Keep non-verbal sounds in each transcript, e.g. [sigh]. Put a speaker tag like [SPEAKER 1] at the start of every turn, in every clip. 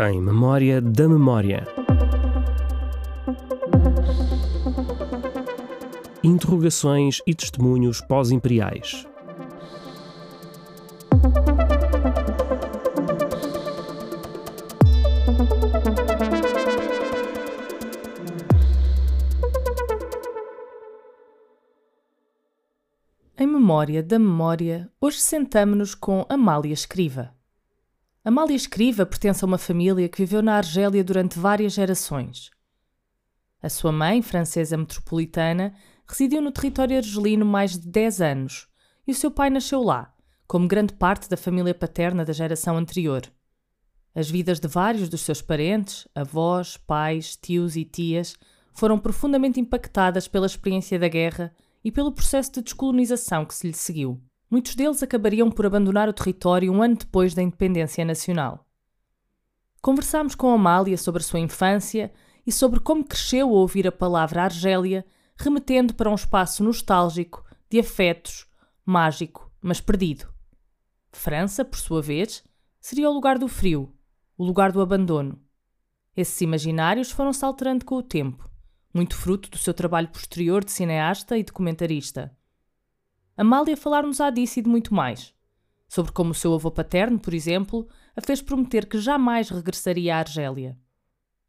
[SPEAKER 1] Em memória da memória. Interrogações e testemunhos pós-imperiais.
[SPEAKER 2] Memória da memória, hoje sentamo-nos com Amália Escriva. Amália Escriva pertence a uma família que viveu na Argélia durante várias gerações. A sua mãe, francesa metropolitana, residiu no território argelino mais de 10 anos e o seu pai nasceu lá, como grande parte da família paterna da geração anterior. As vidas de vários dos seus parentes, avós, pais, tios e tias, foram profundamente impactadas pela experiência da guerra e pelo processo de descolonização que se lhe seguiu. Muitos deles acabariam por abandonar o território um ano depois da independência nacional. Conversámos com Amália sobre a sua infância e sobre como cresceu a ouvir a palavra Argélia, remetendo para um espaço nostálgico, de afetos, mágico, mas perdido. França, por sua vez, seria o lugar do frio, o lugar do abandono. Esses imaginários foram-se alterando com o tempo, muito fruto do seu trabalho posterior de cineasta e documentarista. Amália falar-nos-á disso e de muito mais. Sobre como o seu avô paterno, por exemplo, a fez prometer que jamais regressaria à Argélia.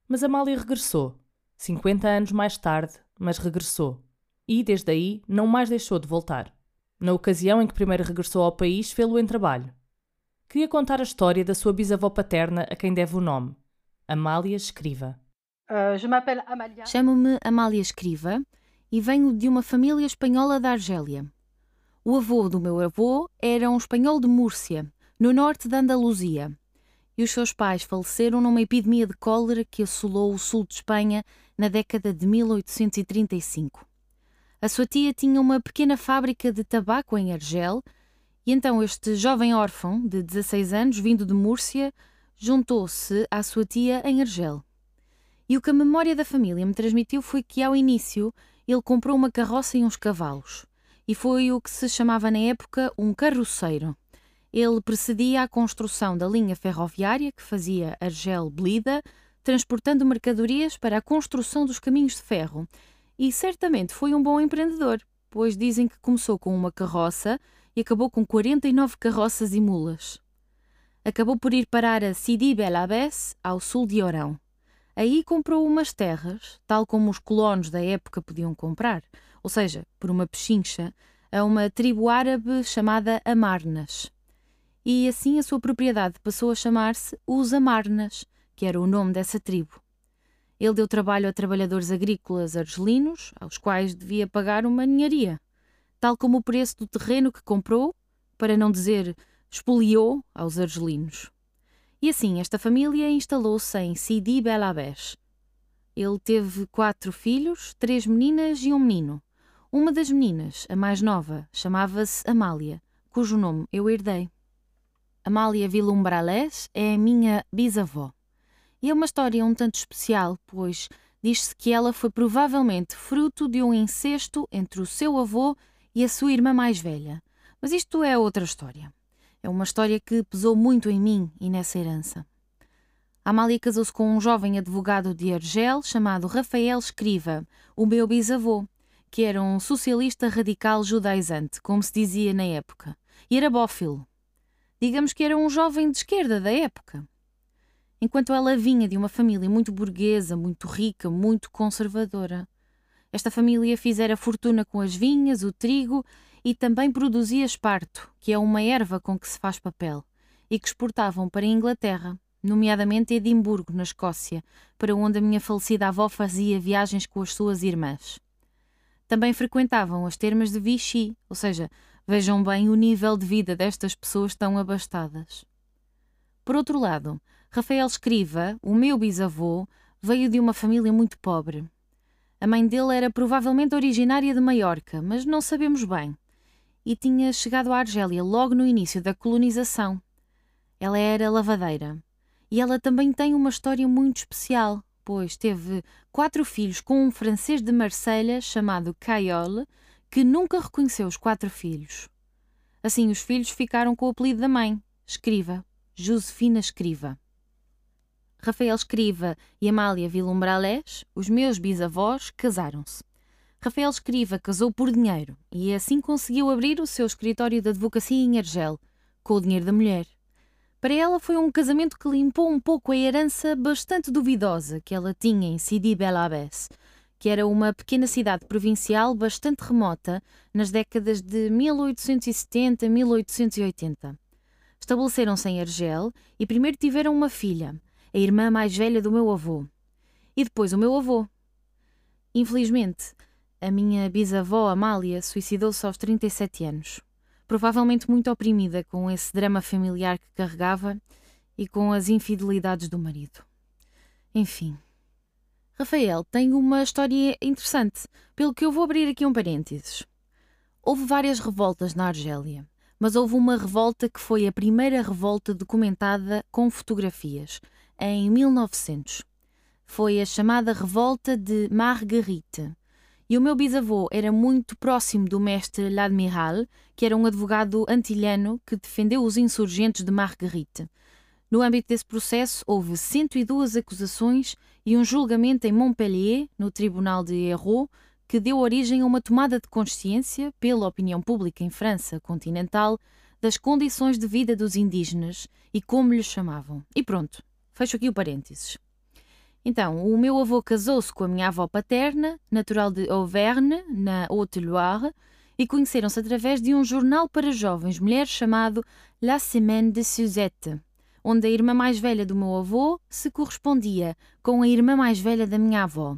[SPEAKER 2] Mas Amália regressou, 50 anos mais tarde, mas regressou. E, desde aí, não mais deixou de voltar. Na ocasião em que primeiro regressou ao país, fê-lo em trabalho. Queria contar a história da sua bisavó paterna a quem deve o nome, Amália Escriva.
[SPEAKER 3] Chamo-me Amália Escriva e venho de uma família espanhola da Argélia. O avô do meu avô era um espanhol de Múrcia, no norte da Andaluzia, e os seus pais faleceram numa epidemia de cólera que assolou o sul de Espanha na década de 1835. A sua tia tinha uma pequena fábrica de tabaco em Argel, e então este jovem órfão, de 16 anos, vindo de Múrcia, juntou-se à sua tia em Argel. E o que a memória da família me transmitiu foi que, ao início, ele comprou uma carroça e uns cavalos e foi o que se chamava na época um carroceiro. Ele precedia a construção da linha ferroviária que fazia Argel-Blida, transportando mercadorias para a construção dos caminhos de ferro. E certamente foi um bom empreendedor, pois dizem que começou com uma carroça e acabou com 49 carroças e mulas. Acabou por ir parar a Sidi Bel Abbès, ao sul de Orão. Aí comprou umas terras, tal como os colonos da época podiam comprar, ou seja, por uma pechincha, a uma tribo árabe chamada Amarnas. E assim a sua propriedade passou a chamar-se Os Amarnas, que era o nome dessa tribo. Ele deu trabalho a trabalhadores agrícolas argelinos, aos quais devia pagar uma ninharia, tal como o preço do terreno que comprou, para não dizer expoliou, aos argelinos. E assim esta família instalou-se em Sidi Bel. Ele teve quatro filhos, três meninas e um menino. Uma das meninas, a mais nova, chamava-se Amália, cujo nome eu herdei. Amália Vilumbralés é a minha bisavó. E é uma história um tanto especial, pois diz-se que ela foi provavelmente fruto de um incesto entre o seu avô e a sua irmã mais velha. Mas isto é outra história. É uma história que pesou muito em mim e nessa herança. Amália casou-se com um jovem advogado de Argel chamado Rafael Escriva, o meu bisavô, que era um socialista radical judaizante, como se dizia na época, e era bófilo. Digamos que era um jovem de esquerda da época. Enquanto ela vinha de uma família muito burguesa, muito rica, muito conservadora. Esta família fizera fortuna com as vinhas, o trigo e também produzia esparto, que é uma erva com que se faz papel, e que exportavam para a Inglaterra, nomeadamente Edimburgo, na Escócia, para onde a minha falecida avó fazia viagens com as suas irmãs também frequentavam as termas de Vichy, ou seja, vejam bem o nível de vida destas pessoas tão abastadas. Por outro lado, Rafael Escriva, o meu bisavô, veio de uma família muito pobre. A mãe dele era provavelmente originária de Maiorca, mas não sabemos bem. E tinha chegado à Argélia logo no início da colonização. Ela era lavadeira. E ela também tem uma história muito especial, pois teve quatro filhos com um francês de Marselha chamado Caiole, que nunca reconheceu os quatro filhos. Assim, os filhos ficaram com o apelido da mãe, Escriva, Josefina Escriva. Rafael Escriva e Amália Vilumbralés, os meus bisavós, casaram-se. Rafael Escriva casou por dinheiro e assim conseguiu abrir o seu escritório de advocacia em Argel, com o dinheiro da mulher. Para ela foi um casamento que limpou um pouco a herança bastante duvidosa que ela tinha em Sidi Bel Abbès, que era uma pequena cidade provincial bastante remota nas décadas de 1870 a 1880. Estabeleceram-se em Argel e primeiro tiveram uma filha, a irmã mais velha do meu avô, e depois o meu avô. Infelizmente, a minha bisavó Amália suicidou-se aos 37 anos, provavelmente muito oprimida com esse drama familiar que carregava e com as infidelidades do marido. Enfim. Rafael tem uma história interessante, pelo que eu vou abrir aqui um parênteses. Houve várias revoltas na Argélia, mas houve uma revolta que foi a primeira revolta documentada com fotografias, em 1900. Foi a chamada Revolta de Marguerite, e o meu bisavô era muito próximo do mestre L'Admiral, que era um advogado antilhano que defendeu os insurgentes de Marguerite. No âmbito desse processo, houve 102 acusações e um julgamento em Montpellier, no Tribunal de Hérault, que deu origem a uma tomada de consciência pela opinião pública em França continental das condições de vida dos indígenas e como lhes chamavam. E pronto, fecho aqui o parênteses. Então, o meu avô casou-se com a minha avó paterna, natural de Auvergne, na Haute-Loire, e conheceram-se através de um jornal para jovens mulheres chamado La Semaine de Suzette, onde a irmã mais velha do meu avô se correspondia com a irmã mais velha da minha avó.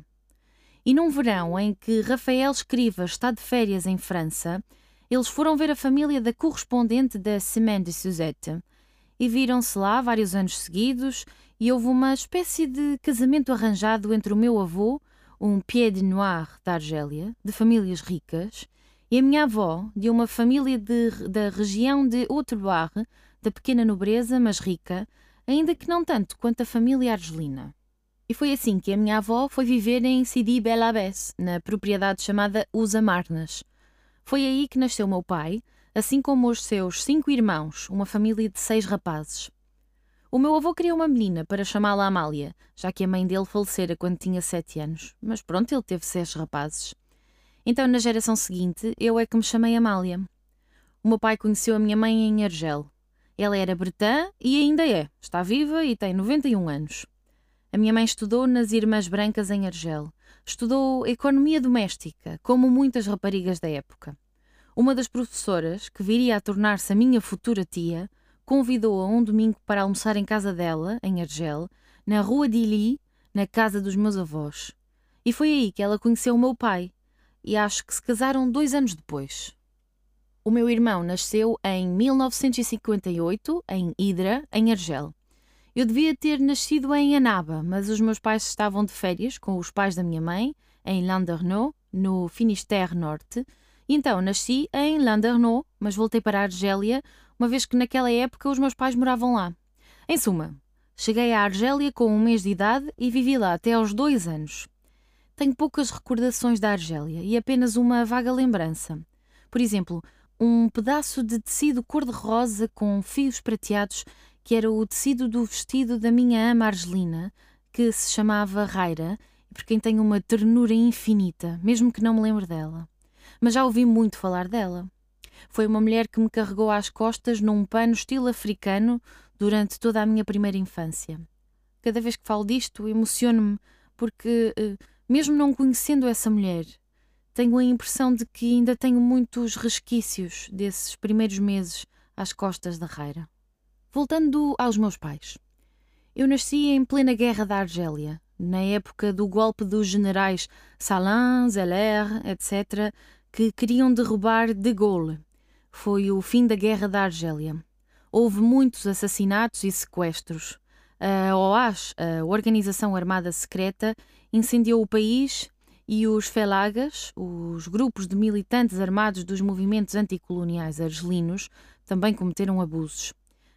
[SPEAKER 3] E num verão em que Rafael Escriva está de férias em França, eles foram ver a família da correspondente da Semaine de Suzette e viram-se lá vários anos seguidos e houve uma espécie de casamento arranjado entre o meu avô, um pied noir da Argélia, de famílias ricas, e a minha avó, de uma família de, da região de Haute-Loire, da pequena nobreza, mas rica, ainda que não tanto quanto a família argelina. E foi assim que a minha avó foi viver em Sidi Bel na propriedade chamada Usa Marnas. Foi aí que nasceu meu pai, assim como os seus cinco irmãos, uma família de seis rapazes. O meu avô queria uma menina para chamá-la Amália, já que a mãe dele falecera quando tinha sete anos. Mas pronto, ele teve seis rapazes. Então, na geração seguinte, eu é que me chamei Amália. O meu pai conheceu a minha mãe em Argel. Ela era bretã e ainda é. Está viva e tem 91 anos. A minha mãe estudou nas Irmãs Brancas em Argel. Estudou economia doméstica, como muitas raparigas da época. Uma das professoras, que viria a tornar-se a minha futura tia, convidou-a um domingo para almoçar em casa dela, em Argel, na Rua de na casa dos meus avós. E foi aí que ela conheceu o meu pai, e acho que se casaram dois anos depois. O meu irmão nasceu em 1958, em Hidra, em Argel. Eu devia ter nascido em Anaba, mas os meus pais estavam de férias com os pais da minha mãe, em Landerneau, no Finistère Norte, então nasci em Landerneau, mas voltei para a Argélia uma vez que naquela época os meus pais moravam lá. Em suma, cheguei à Argélia com um mês de idade e vivi lá até aos dois anos. Tenho poucas recordações da Argélia e apenas uma vaga lembrança. Por exemplo, um pedaço de tecido cor-de-rosa com fios prateados, que era o tecido do vestido da minha ama argelina, que se chamava Raira, e por quem tenho uma ternura infinita, mesmo que não me lembre dela. Mas já ouvi muito falar dela. Foi uma mulher que me carregou às costas num pano estilo africano durante toda a minha primeira infância. Cada vez que falo disto, emociono-me porque, eh, mesmo não conhecendo essa mulher, tenho a impressão de que ainda tenho muitos resquícios desses primeiros meses às costas da Reira. Voltando aos meus pais. Eu nasci em plena guerra da Argélia, na época do golpe dos generais Salin, Zeller, etc., que queriam derrubar de Gaulle. Foi o fim da Guerra da Argélia. Houve muitos assassinatos e sequestros. A OAS, a Organização Armada Secreta, incendiou o país e os felagas, os grupos de militantes armados dos movimentos anticoloniais argelinos, também cometeram abusos.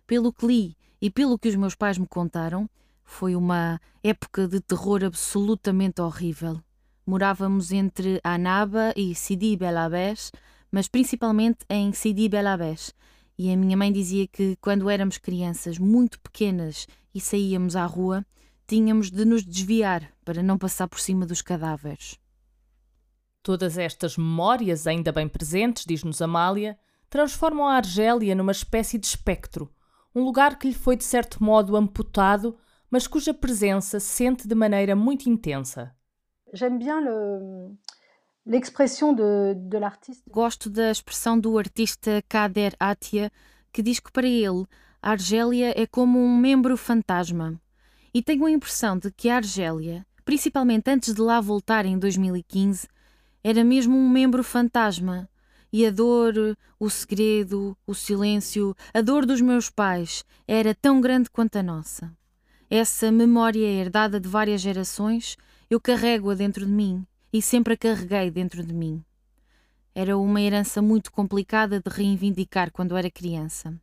[SPEAKER 3] Pelo que li e pelo que os meus pais me contaram, foi uma época de terror absolutamente horrível Morávamos entre Anaba e Sidi Belabés, mas principalmente em Sidi Belabés. E a minha mãe dizia que quando éramos crianças muito pequenas e saíamos à rua, tínhamos de nos desviar para não passar por cima dos cadáveres.
[SPEAKER 2] Todas estas memórias, ainda bem presentes, diz-nos Amália, transformam a Argélia numa espécie de espectro, um lugar que lhe foi de certo modo amputado, mas cuja presença sente de maneira muito intensa.
[SPEAKER 4] J'aime bien le, de, de l'artiste.
[SPEAKER 3] Gosto da expressão do artista Kader Atia, que diz que para ele a Argélia é como um membro fantasma. E tenho a impressão de que a Argélia, principalmente antes de lá voltar em 2015, era mesmo um membro fantasma. E a dor, o segredo, o silêncio, a dor dos meus pais era tão grande quanto a nossa. Essa memória herdada de várias gerações, eu carrego-a dentro de mim e sempre a carreguei dentro de mim. Era uma herança muito complicada de reivindicar quando era criança.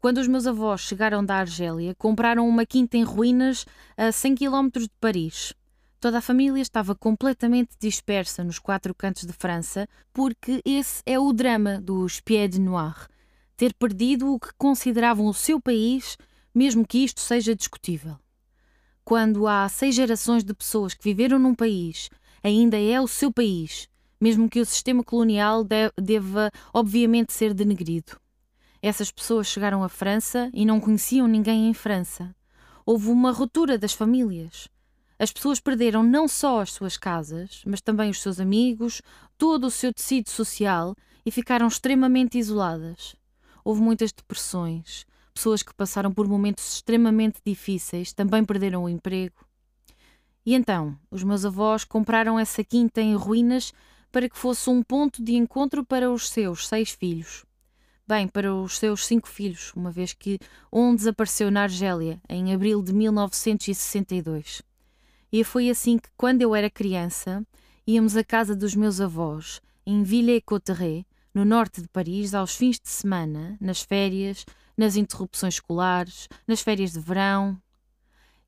[SPEAKER 3] Quando os meus avós chegaram da Argélia, compraram uma quinta em ruínas a 100 km de Paris. Toda a família estava completamente dispersa nos quatro cantos de França, porque esse é o drama dos Pieds Noirs. Ter perdido o que consideravam o seu país, mesmo que isto seja discutível. Quando há seis gerações de pessoas que viveram num país ainda é o seu país, mesmo que o sistema colonial deva, obviamente, ser denegrido. Essas pessoas chegaram à França e não conheciam ninguém em França. Houve uma ruptura das famílias. As pessoas perderam não só as suas casas, mas também os seus amigos, todo o seu tecido social e ficaram extremamente isoladas. Houve muitas depressões. Pessoas que passaram por momentos extremamente difíceis também perderam o emprego. E então, os meus avós compraram essa quinta em ruínas para que fosse um ponto de encontro para os seus seis filhos. Bem, para os seus cinco filhos, uma vez que um desapareceu na Argélia em abril de 1962. E foi assim que, quando eu era criança, íamos à casa dos meus avós, em Villers-Cotterêts, no norte de Paris, aos fins de semana, nas férias, nas interrupções escolares, nas férias de verão,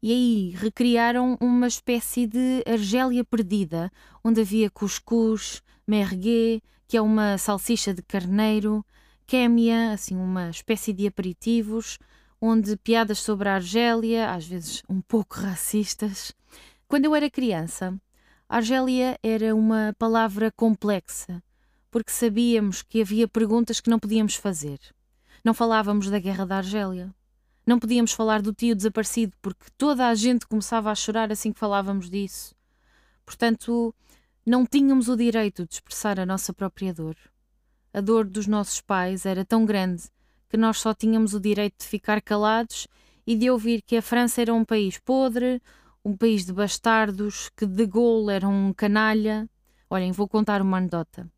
[SPEAKER 3] e aí recriaram uma espécie de Argélia perdida, onde havia cuscuz, merguez, que é uma salsicha de carneiro, kémia, assim uma espécie de aperitivos, onde piadas sobre a Argélia, às vezes um pouco racistas. Quando eu era criança, Argélia era uma palavra complexa, porque sabíamos que havia perguntas que não podíamos fazer. Não falávamos da Guerra da Argélia, não podíamos falar do tio desaparecido porque toda a gente começava a chorar assim que falávamos disso. Portanto, não tínhamos o direito de expressar a nossa própria dor. A dor dos nossos pais era tão grande que nós só tínhamos o direito de ficar calados e de ouvir que a França era um país podre, um país de bastardos, que De Gaulle era um canalha. Olhem, vou contar uma anedota.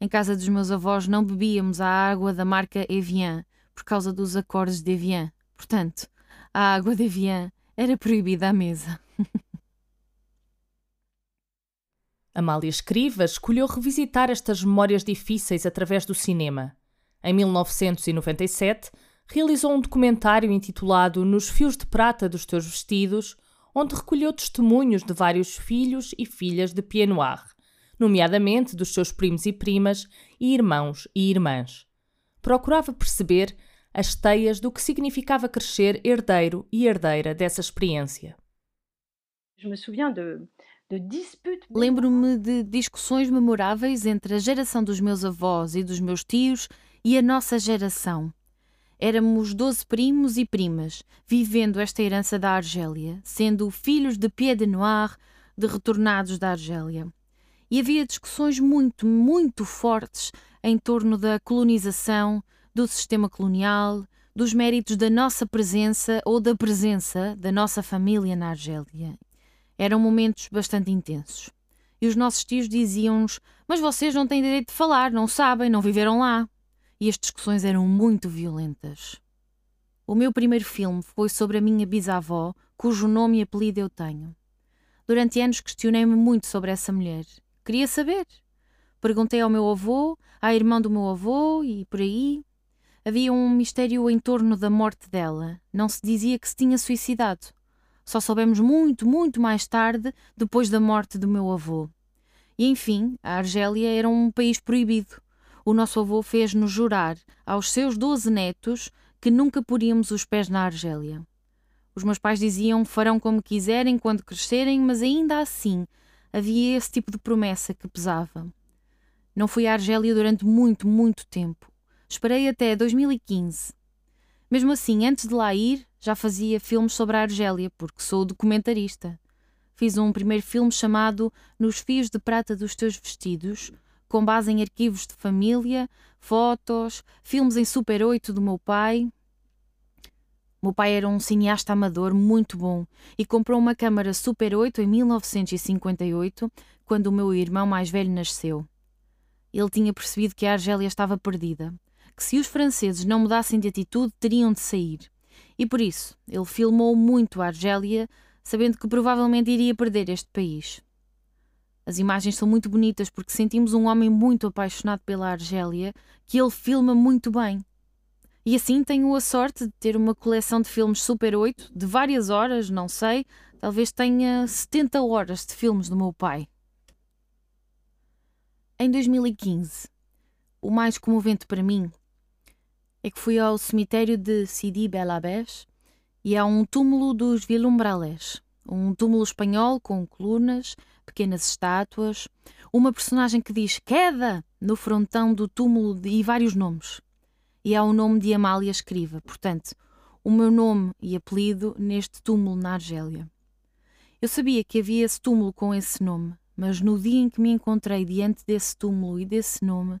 [SPEAKER 3] Em casa dos meus avós não bebíamos a água da marca Evian por causa dos acordes de Evian. Portanto, a água de Evian era proibida à mesa. [laughs]
[SPEAKER 2] Amália Escriva escolheu revisitar estas memórias difíceis através do cinema. Em 1997, realizou um documentário intitulado Nos Fios de Prata dos Teus Vestidos, onde recolheu testemunhos de vários filhos e filhas de Pied Noir, nomeadamente dos seus primos e primas e irmãos e irmãs. Procurava perceber as teias do que significava crescer herdeiro e herdeira dessa experiência.
[SPEAKER 3] Lembro-me de discussões memoráveis entre a geração dos meus avós e dos meus tios e a nossa geração. Éramos doze primos e primas, vivendo esta herança da Argélia, sendo filhos de Pied de Noir, de retornados da Argélia. E havia discussões muito, muito fortes em torno da colonização, do sistema colonial, dos méritos da nossa presença ou da presença da nossa família na Argélia. Eram momentos bastante intensos. E os nossos tios diziam-nos: Mas vocês não têm direito de falar, não sabem, não viveram lá. E as discussões eram muito violentas. O meu primeiro filme foi sobre a minha bisavó, cujo nome e apelido eu tenho. Durante anos questionei-me muito sobre essa mulher. Queria saber. Perguntei ao meu avô, à irmã do meu avô e por aí. Havia um mistério em torno da morte dela. Não se dizia que se tinha suicidado. Só soubemos muito, muito mais tarde, depois da morte do meu avô. E enfim, a Argélia era um país proibido. O nosso avô fez-nos jurar aos seus doze netos que nunca poríamos os pés na Argélia. Os meus pais diziam farão como quiserem quando crescerem, mas ainda assim havia esse tipo de promessa que pesava. Não fui à Argélia durante muito, muito tempo. Esperei até 2015. Mesmo assim, antes de lá ir, já fazia filmes sobre a Argélia, porque sou documentarista. Fiz um primeiro filme chamado Nos Fios de Prata dos Teus Vestidos, com base em arquivos de família, fotos, filmes em Super 8 do meu pai, meu pai era um cineasta amador muito bom e comprou uma câmara Super 8 em 1958, quando o meu irmão mais velho nasceu. Ele tinha percebido que a Argélia estava perdida, que se os franceses não mudassem de atitude teriam de sair. E por isso, ele filmou muito a Argélia, sabendo que provavelmente iria perder este país. As imagens são muito bonitas porque sentimos um homem muito apaixonado pela Argélia, que ele filma muito bem. E assim tenho a sorte de ter uma coleção de filmes Super 8, de várias horas, não sei, talvez tenha 70 horas de filmes do meu pai. Em 2015, o mais comovente para mim é que fui ao cemitério de Sidi Bel Abbès e há um túmulo dos Vilumbrales, um túmulo espanhol com colunas, pequenas estátuas, uma personagem que diz queda! no frontão do túmulo e vários nomes e há o nome de Amália Escriva, portanto, o meu nome e apelido neste túmulo na Argélia. Eu sabia que havia esse túmulo com esse nome, mas no dia em que me encontrei diante desse túmulo e desse nome,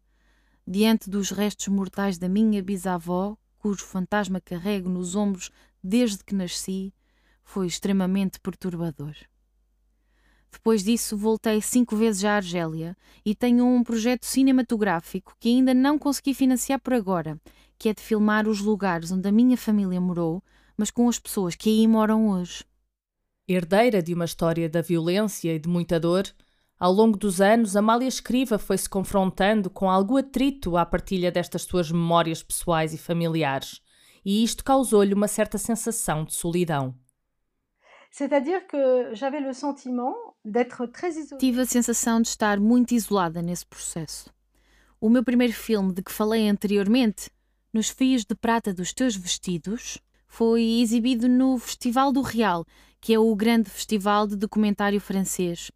[SPEAKER 3] diante dos restos mortais da minha bisavó, cujo fantasma carrego nos ombros desde que nasci, foi extremamente perturbador. Depois disso, voltei cinco vezes à Argélia e tenho um projeto cinematográfico que ainda não consegui financiar por agora, que é de filmar os lugares onde a minha família morou, mas com as pessoas que aí moram hoje.
[SPEAKER 2] Herdeira de uma história da violência e de muita dor, ao longo dos anos, Amália Escriva foi-se confrontando com algum atrito à partilha destas suas memórias pessoais e familiares, e isto causou-lhe uma certa sensação de solidão.
[SPEAKER 4] C'est-à-dire que j'avais le sentiment.
[SPEAKER 3] Tive a sensação de estar muito isolada nesse processo. O meu primeiro filme de que falei anteriormente, Nos Fios de Prata dos Teus Vestidos, foi exibido no Festival do Real, que é o grande festival de documentário francês.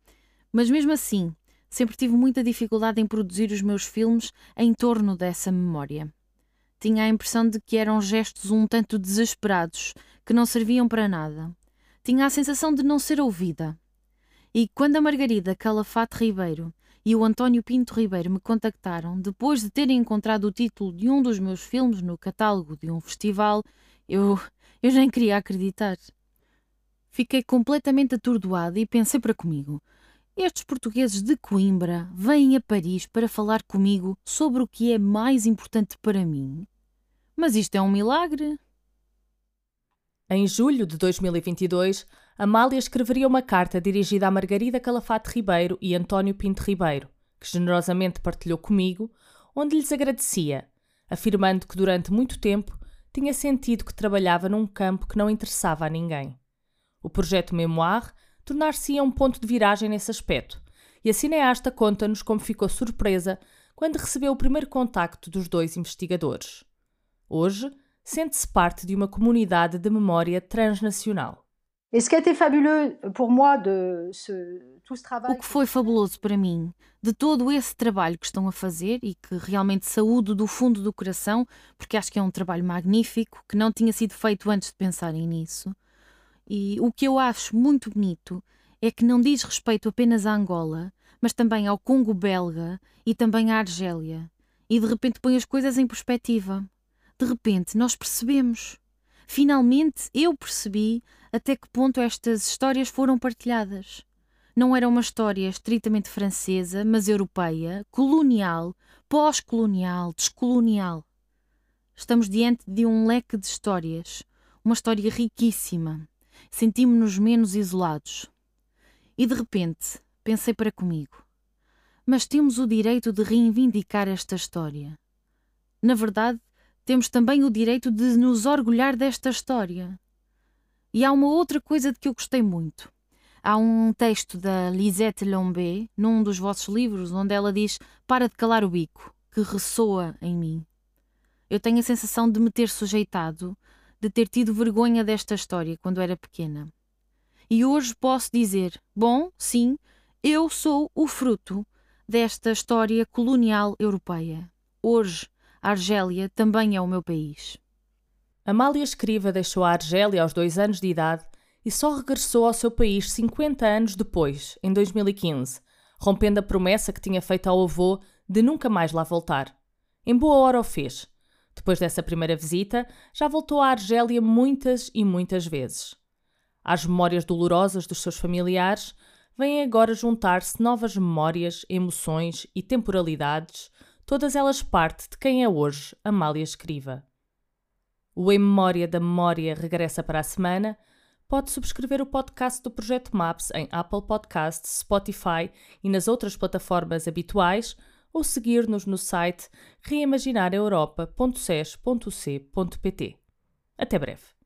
[SPEAKER 3] Mas mesmo assim, sempre tive muita dificuldade em produzir os meus filmes em torno dessa memória. Tinha a impressão de que eram gestos um tanto desesperados, que não serviam para nada tinha a sensação de não ser ouvida. E quando a Margarida Calafate Ribeiro e o António Pinto Ribeiro me contactaram depois de terem encontrado o título de um dos meus filmes no catálogo de um festival, eu, eu nem queria acreditar. Fiquei completamente atordoada e pensei para comigo: estes portugueses de Coimbra vêm a Paris para falar comigo sobre o que é mais importante para mim? Mas isto é um milagre.
[SPEAKER 2] Em julho de 2022, Amália escreveria uma carta dirigida a Margarida Calafate Ribeiro e António Pinto Ribeiro, que generosamente partilhou comigo, onde lhes agradecia, afirmando que durante muito tempo tinha sentido que trabalhava num campo que não interessava a ninguém. O projeto Memoir tornar-se-ia um ponto de viragem nesse aspecto, e a cineasta conta-nos como ficou surpresa quando recebeu o primeiro contacto dos dois investigadores. Hoje, sente-se parte de uma comunidade de memória transnacional.
[SPEAKER 3] O que foi fabuloso para mim, de todo esse trabalho que estão a fazer e que realmente saúdo do fundo do coração, porque acho que é um trabalho magnífico, que não tinha sido feito antes de pensarem nisso. E o que eu acho muito bonito é que não diz respeito apenas à Angola, mas também ao Congo belga e também à Argélia. E de repente põe as coisas em perspectiva de repente nós percebemos. Finalmente eu percebi até que ponto estas histórias foram partilhadas. Não era uma história estritamente francesa, mas europeia, colonial, pós-colonial, descolonial. Estamos diante de um leque de histórias, uma história riquíssima. Sentimos-nos menos isolados. E de repente pensei para comigo: mas temos o direito de reivindicar esta história. Na verdade, temos também o direito de nos orgulhar desta história. E há uma outra coisa de que eu gostei muito. Há um texto da Lisette Lombé, num dos vossos livros, onde ela diz: Para de calar o bico, que ressoa em mim. Eu tenho a sensação de me ter sujeitado, de ter tido vergonha desta história quando era pequena. E hoje posso dizer: Bom, sim, eu sou o fruto desta história colonial europeia. Hoje, a Argélia também é o meu país.
[SPEAKER 2] Amália Escriva deixou a Argélia aos dois anos de idade e só regressou ao seu país 50 anos depois, em 2015, rompendo a promessa que tinha feito ao avô de nunca mais lá voltar. Em boa hora o fez. Depois dessa primeira visita, já voltou à Argélia muitas e muitas vezes. Às memórias dolorosas dos seus familiares, vêm agora juntar-se novas memórias, emoções e temporalidades, todas elas parte de quem é hoje Amália Escriva. O Em Memória da Memória regressa para a semana pode subscrever o podcast do Projeto Maps em Apple Podcasts, Spotify e nas outras plataformas habituais ou seguir-nos no site reimaginareuropa.ses.c.pt. Até breve.